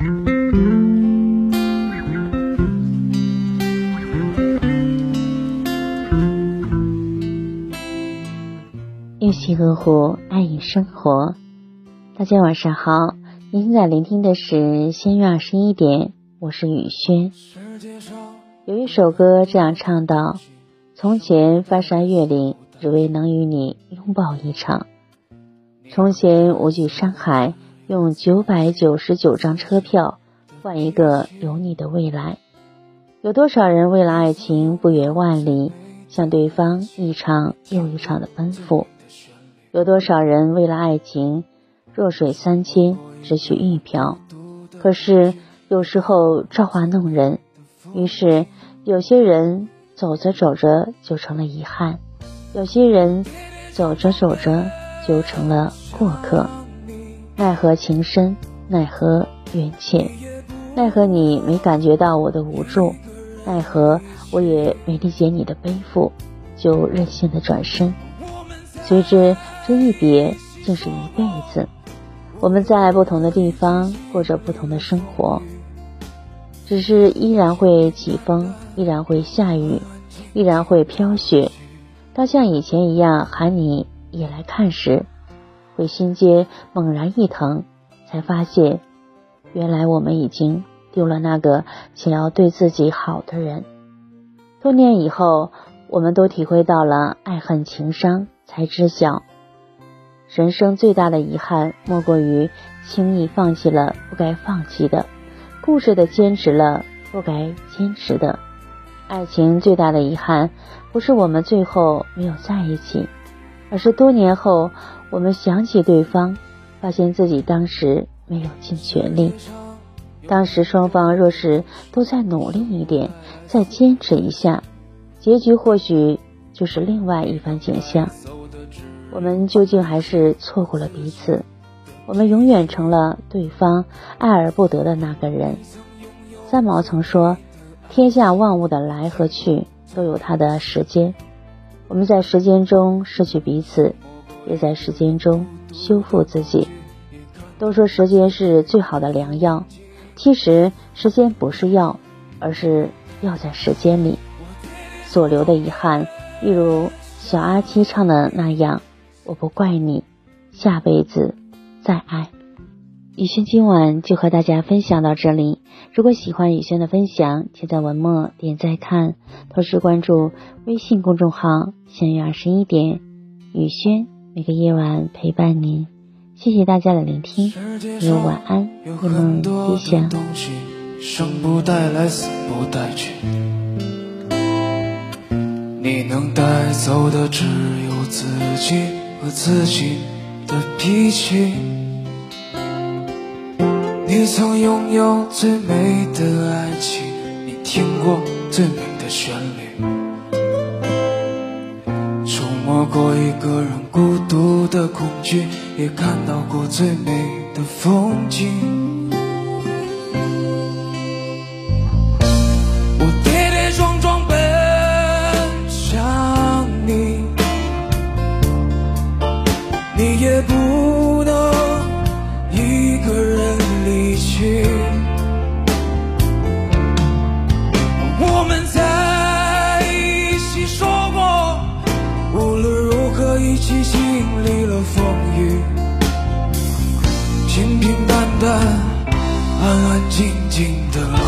用心呵护，爱与生活。大家晚上好，您现在聆听的是仙月二十一点，我是雨轩。有一首歌这样唱道：“从前翻山越岭，只为能与你拥抱一场；从前无惧山海，用九百九十九张车票换一个有你的未来。有多少人为了爱情不远万里，向对方一场又一场的奔赴？有多少人为了爱情弱水三千，只取一瓢？可是有时候造化弄人，于是。”有些人走着走着就成了遗憾，有些人走着走着就成了过客。奈何情深，奈何缘浅，奈何你没感觉到我的无助，奈何我也没理解你的背负，就任性的转身。随之这一别，竟是一辈子。我们在不同的地方过着不同的生活。只是依然会起风，依然会下雨，依然会飘雪。当像以前一样喊你也来看时，会心间猛然一疼，才发现，原来我们已经丢了那个想要对自己好的人。多年以后，我们都体会到了爱恨情伤，才知晓，人生最大的遗憾，莫过于轻易放弃了不该放弃的。固执的坚持了不该坚持的，爱情最大的遗憾，不是我们最后没有在一起，而是多年后我们想起对方，发现自己当时没有尽全力。当时双方若是都再努力一点，再坚持一下，结局或许就是另外一番景象。我们究竟还是错过了彼此。我们永远成了对方爱而不得的那个人。三毛曾说：“天下万物的来和去都有它的时间，我们在时间中失去彼此，也在时间中修复自己。”都说时间是最好的良药，其实时间不是药，而是药在时间里。所留的遗憾，例如小阿七唱的那样：“我不怪你，下辈子。”再爱，雨轩今晚就和大家分享到这里。如果喜欢雨轩的分享，请在文末点赞看，同时关注微信公众号“相约二十一点”，雨轩每个夜晚陪伴您。谢谢大家的聆听，祝晚安，夜梦吉祥。你能带走的只有自己和自己的脾气。你曾拥有最美的爱情，你听过最美的旋律，触摸过一个人孤独的恐惧，也看到过最美的风景。我们在一起说过，无论如何一起经历了风雨，平平淡淡，安安静静的。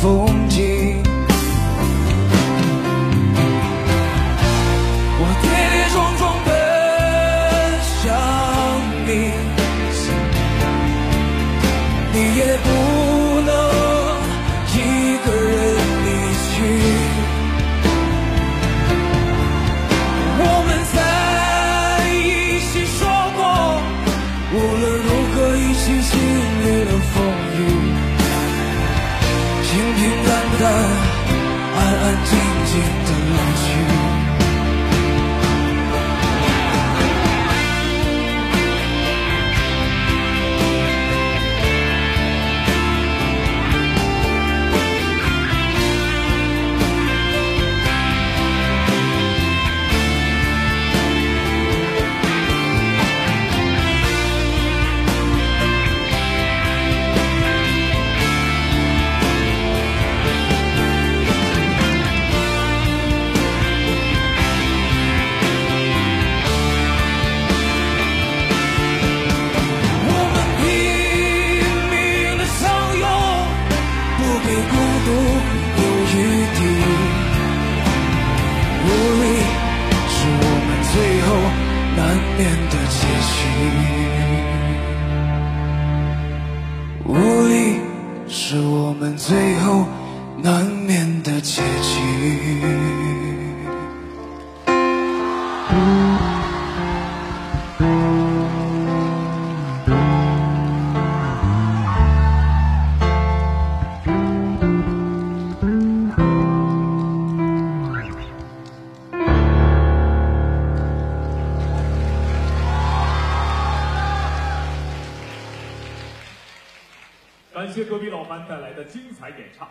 风景。静静。的结局，无力是我们最后难免的结局。感谢隔壁老樊带来的精彩演唱。